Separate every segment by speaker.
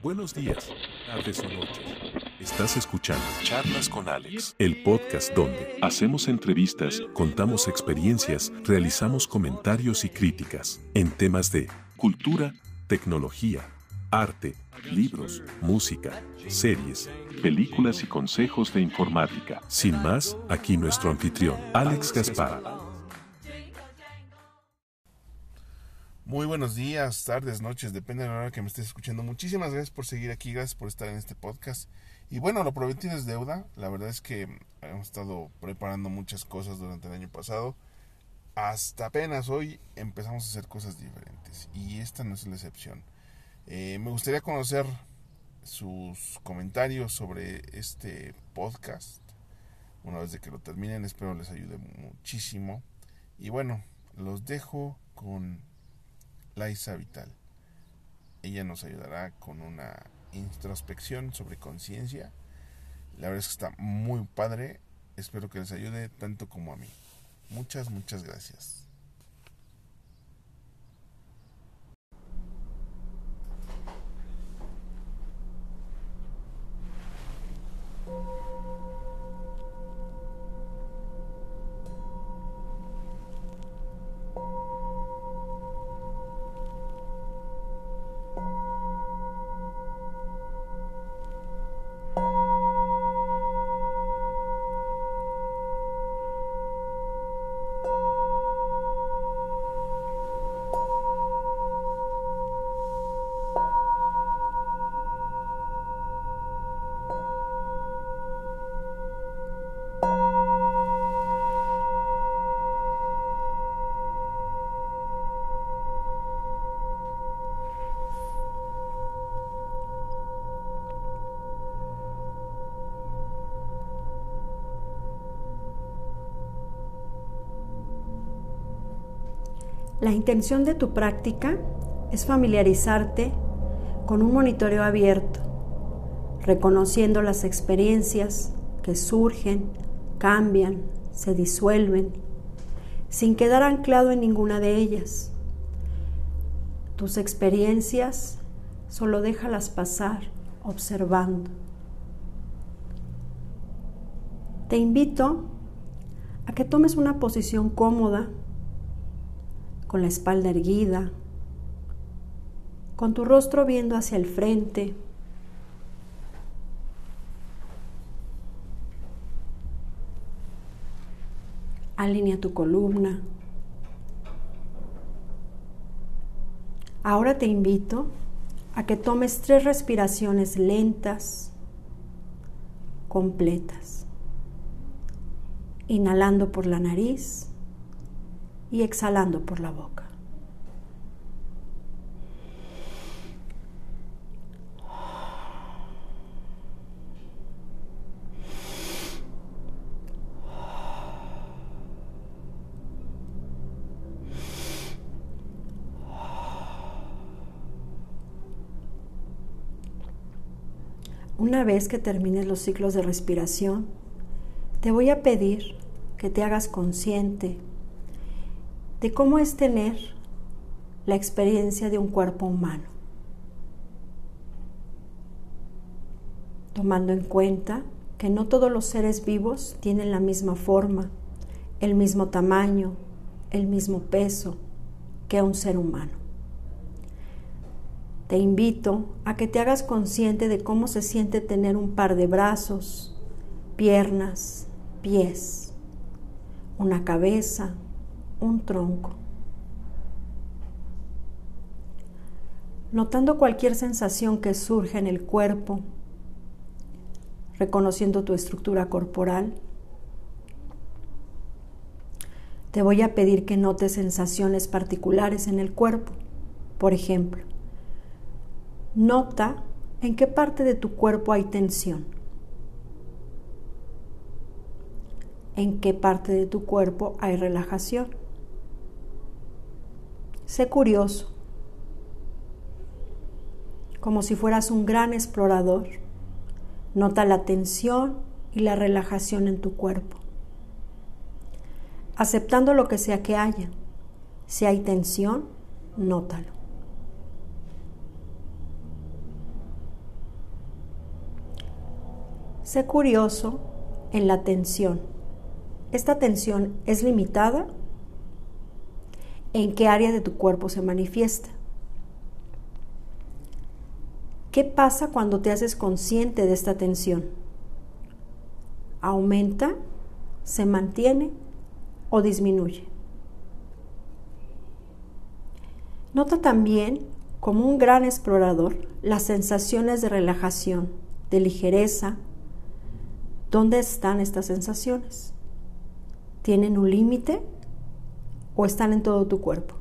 Speaker 1: Buenos días, tardes o noches. Estás escuchando Charlas con Alex, el podcast donde hacemos entrevistas, contamos experiencias, realizamos comentarios y críticas en temas de cultura, tecnología, arte, libros, música, series, películas y consejos de informática. Sin más, aquí nuestro anfitrión, Alex Gaspar.
Speaker 2: Muy buenos días, tardes, noches, depende de la hora que me estés escuchando. Muchísimas gracias por seguir aquí, gracias por estar en este podcast. Y bueno, lo prometido es deuda. La verdad es que hemos estado preparando muchas cosas durante el año pasado. Hasta apenas hoy empezamos a hacer cosas diferentes. Y esta no es la excepción. Eh, me gustaría conocer sus comentarios sobre este podcast. Una vez de que lo terminen, espero les ayude muchísimo. Y bueno, los dejo con Laisa Vital. Ella nos ayudará con una introspección sobre conciencia. La verdad es que está muy padre. Espero que les ayude tanto como a mí. Muchas, muchas gracias.
Speaker 3: La intención de tu práctica es familiarizarte con un monitoreo abierto, reconociendo las experiencias que surgen, cambian, se disuelven, sin quedar anclado en ninguna de ellas. Tus experiencias solo déjalas pasar observando. Te invito a que tomes una posición cómoda con la espalda erguida, con tu rostro viendo hacia el frente. Alinea tu columna. Ahora te invito a que tomes tres respiraciones lentas, completas. Inhalando por la nariz y exhalando por la boca. Una vez que termines los ciclos de respiración, te voy a pedir que te hagas consciente de cómo es tener la experiencia de un cuerpo humano, tomando en cuenta que no todos los seres vivos tienen la misma forma, el mismo tamaño, el mismo peso que un ser humano. Te invito a que te hagas consciente de cómo se siente tener un par de brazos, piernas, pies, una cabeza, un tronco. Notando cualquier sensación que surge en el cuerpo, reconociendo tu estructura corporal, te voy a pedir que notes sensaciones particulares en el cuerpo. Por ejemplo, nota en qué parte de tu cuerpo hay tensión. En qué parte de tu cuerpo hay relajación. Sé curioso, como si fueras un gran explorador. Nota la tensión y la relajación en tu cuerpo, aceptando lo que sea que haya. Si hay tensión, nótalo. Sé curioso en la tensión. ¿Esta tensión es limitada? ¿En qué área de tu cuerpo se manifiesta? ¿Qué pasa cuando te haces consciente de esta tensión? ¿Aumenta? ¿Se mantiene? ¿O disminuye? Nota también, como un gran explorador, las sensaciones de relajación, de ligereza. ¿Dónde están estas sensaciones? ¿Tienen un límite o están en todo tu cuerpo?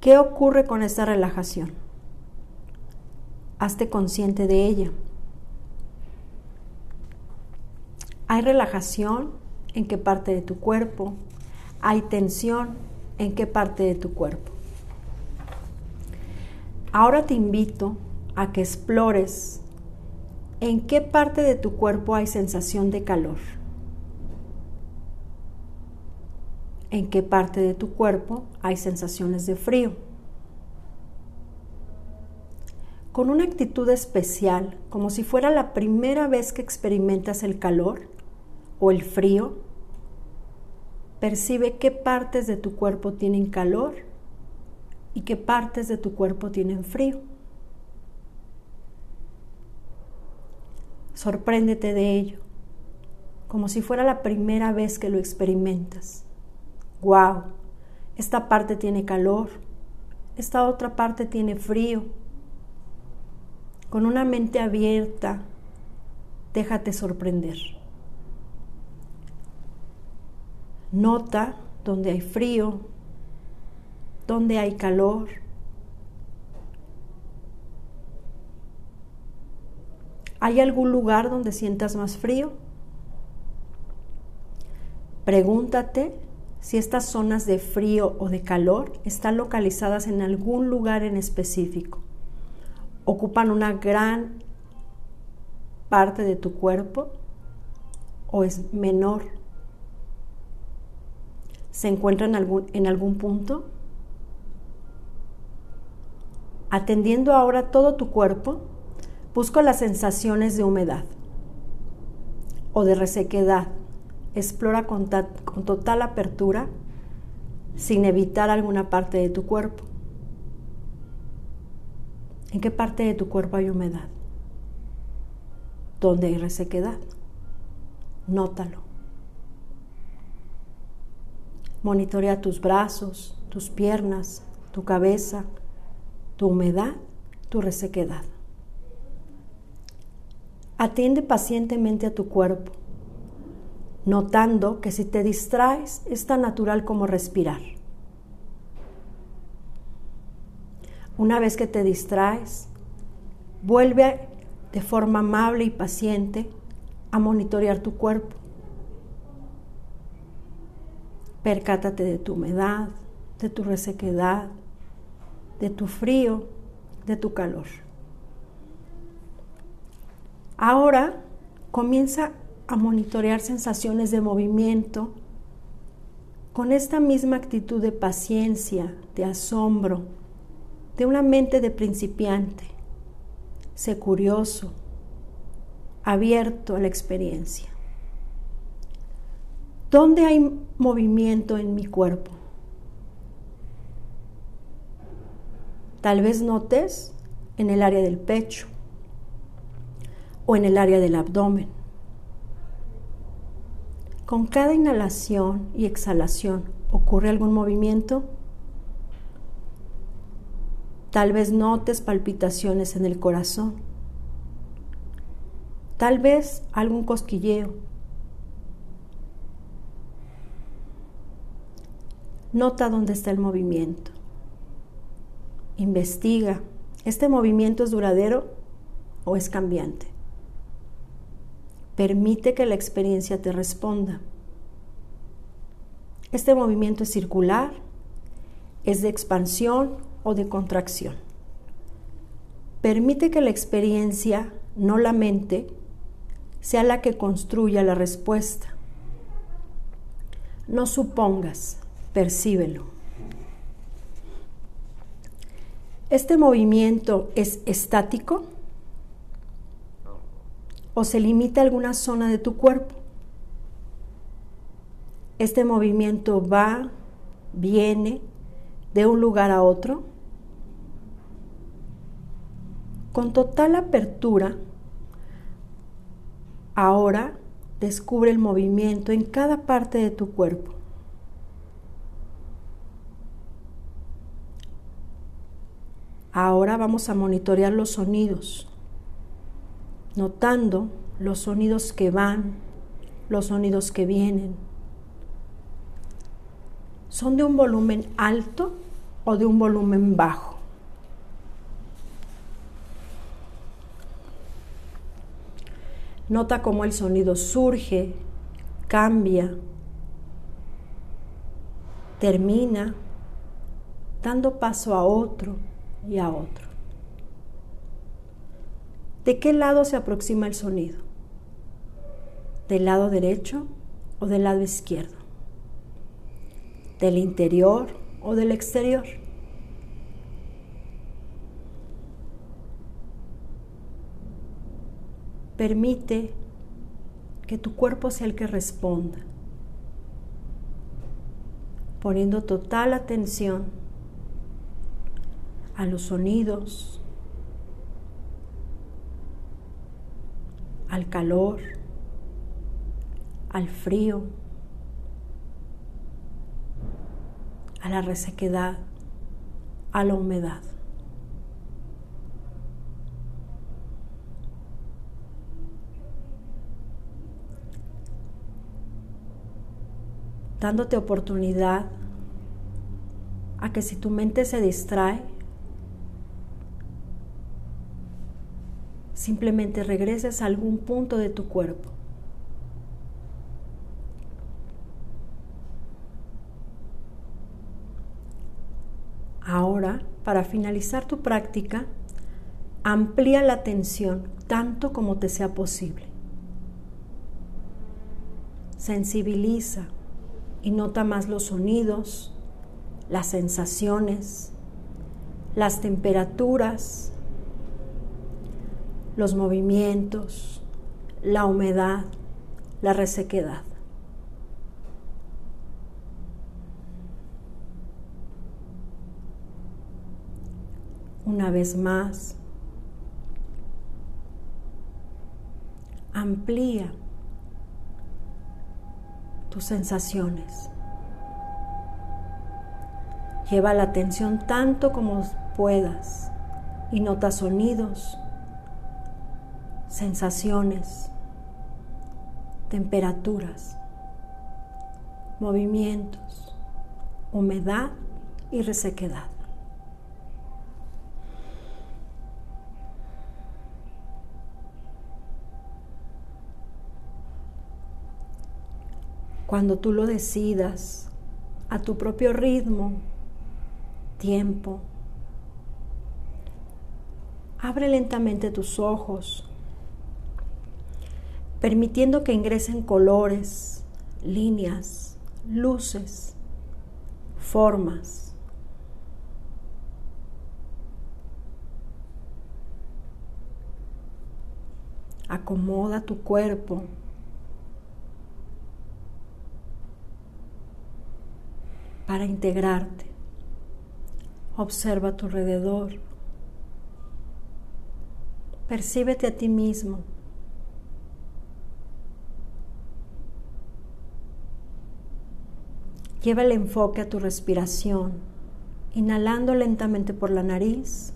Speaker 3: ¿Qué ocurre con esta relajación? Hazte consciente de ella. ¿Hay relajación en qué parte de tu cuerpo? ¿Hay tensión en qué parte de tu cuerpo? Ahora te invito a que explores en qué parte de tu cuerpo hay sensación de calor. En qué parte de tu cuerpo hay sensaciones de frío. Con una actitud especial, como si fuera la primera vez que experimentas el calor o el frío, percibe qué partes de tu cuerpo tienen calor y qué partes de tu cuerpo tienen frío. Sorpréndete de ello, como si fuera la primera vez que lo experimentas wow, esta parte tiene calor, esta otra parte tiene frío. Con una mente abierta, déjate sorprender. Nota donde hay frío, donde hay calor. ¿Hay algún lugar donde sientas más frío? Pregúntate si estas zonas de frío o de calor están localizadas en algún lugar en específico. Ocupan una gran parte de tu cuerpo o es menor. ¿Se encuentra en algún, en algún punto? Atendiendo ahora todo tu cuerpo, busco las sensaciones de humedad o de resequedad explora con, total apertura sin evitar alguna parte de tu cuerpo. ¿En qué parte de tu cuerpo hay humedad? ¿Dónde hay resequedad? Nótalo. Monitorea tus brazos, tus piernas, tu cabeza, tu humedad, tu resequedad. Atiende pacientemente a tu cuerpo notando que si te distraes es tan natural como respirar. Una vez que te distraes, vuelve de forma amable y paciente a monitorear tu cuerpo. Percátate de tu humedad, de tu resequedad, de tu frío, de tu calor. Ahora comienza a monitorear sensaciones de movimiento con esta misma actitud de paciencia, de asombro, de una mente de principiante. Sé curioso, abierto a la experiencia. ¿Dónde hay movimiento en mi cuerpo? Tal vez notes en el área del pecho o en el área del abdomen. Con cada inhalación y exhalación, ¿ocurre algún movimiento? Tal vez notes palpitaciones en el corazón. Tal vez algún cosquilleo. Nota dónde está el movimiento. Investiga. ¿Este movimiento es duradero o es cambiante? Permite que la experiencia te responda. Este movimiento es circular, es de expansión o de contracción. Permite que la experiencia, no la mente, sea la que construya la respuesta. No supongas, percíbelo. ¿Este movimiento es estático o se limita a alguna zona de tu cuerpo. Este movimiento va, viene de un lugar a otro con total apertura. Ahora descubre el movimiento en cada parte de tu cuerpo. Ahora vamos a monitorear los sonidos, notando los sonidos que van, los sonidos que vienen. ¿Son de un volumen alto o de un volumen bajo? Nota cómo el sonido surge, cambia, termina, dando paso a otro y a otro. ¿De qué lado se aproxima el sonido? ¿Del lado derecho o del lado izquierdo? ¿Del interior o del exterior? Permite que tu cuerpo sea el que responda, poniendo total atención a los sonidos, al calor, al frío, a la resequedad, a la humedad. dándote oportunidad a que si tu mente se distrae, Simplemente regreses a algún punto de tu cuerpo. Ahora, para finalizar tu práctica, amplía la atención tanto como te sea posible. Sensibiliza y nota más los sonidos, las sensaciones, las temperaturas, los movimientos, la humedad, la resequedad. Una vez más, amplía tus sensaciones. Lleva la atención tanto como puedas y nota sonidos, sensaciones, temperaturas, movimientos, humedad y resequedad. Cuando tú lo decidas a tu propio ritmo, tiempo, abre lentamente tus ojos permitiendo que ingresen colores, líneas, luces, formas. Acomoda tu cuerpo. para integrarte. Observa a tu alrededor. Percíbete a ti mismo. Lleva el enfoque a tu respiración, inhalando lentamente por la nariz,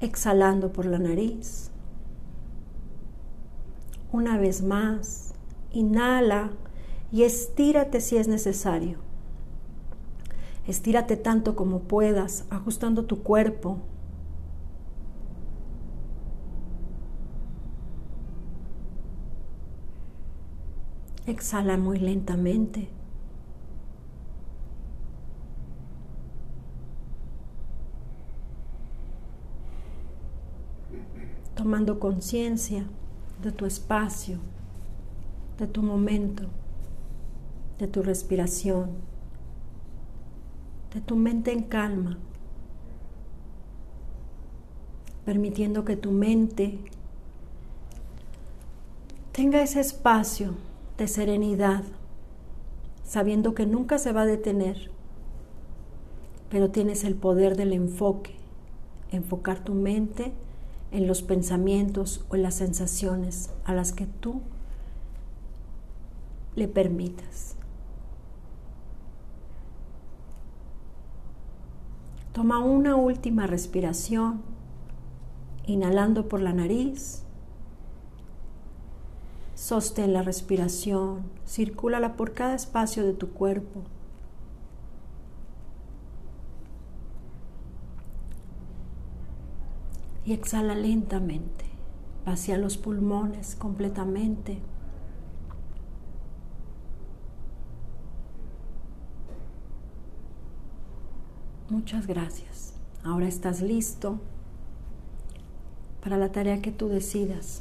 Speaker 3: exhalando por la nariz. Una vez más, inhala y estírate si es necesario. Estírate tanto como puedas, ajustando tu cuerpo Exhala muy lentamente. Tomando conciencia de tu espacio, de tu momento, de tu respiración, de tu mente en calma. permitiendo que tu mente tenga ese espacio de serenidad, sabiendo que nunca se va a detener, pero tienes el poder del enfoque, enfocar tu mente en los pensamientos o en las sensaciones a las que tú le permitas. Toma una última respiración, inhalando por la nariz. Sostén la respiración, circúlala por cada espacio de tu cuerpo. Y exhala lentamente. Vacía los pulmones completamente. Muchas gracias. Ahora estás listo para la tarea que tú decidas.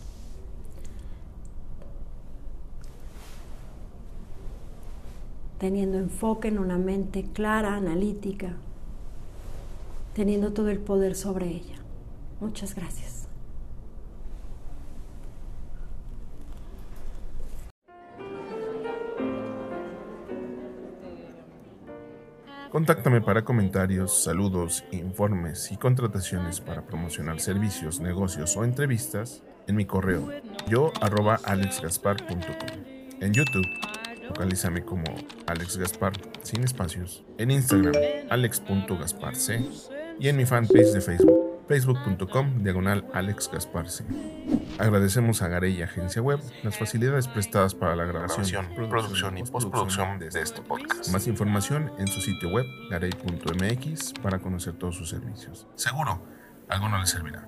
Speaker 3: Teniendo enfoque en una mente clara, analítica, teniendo todo el poder sobre ella. Muchas gracias.
Speaker 2: Contáctame para comentarios, saludos, informes y contrataciones para promocionar servicios, negocios o entrevistas en mi correo yo alexgaspar.com. En YouTube, localízame como Alex Gaspar sin espacios. En Instagram, alex.gasparc. Y en mi fanpage de Facebook facebook.com diagonal Alex. Agradecemos a Garey Agencia Web las facilidades prestadas para la grabación, producción y postproducción de este podcast. Más información en su sitio web garey.mx para conocer todos sus servicios. Seguro, algo no le servirá.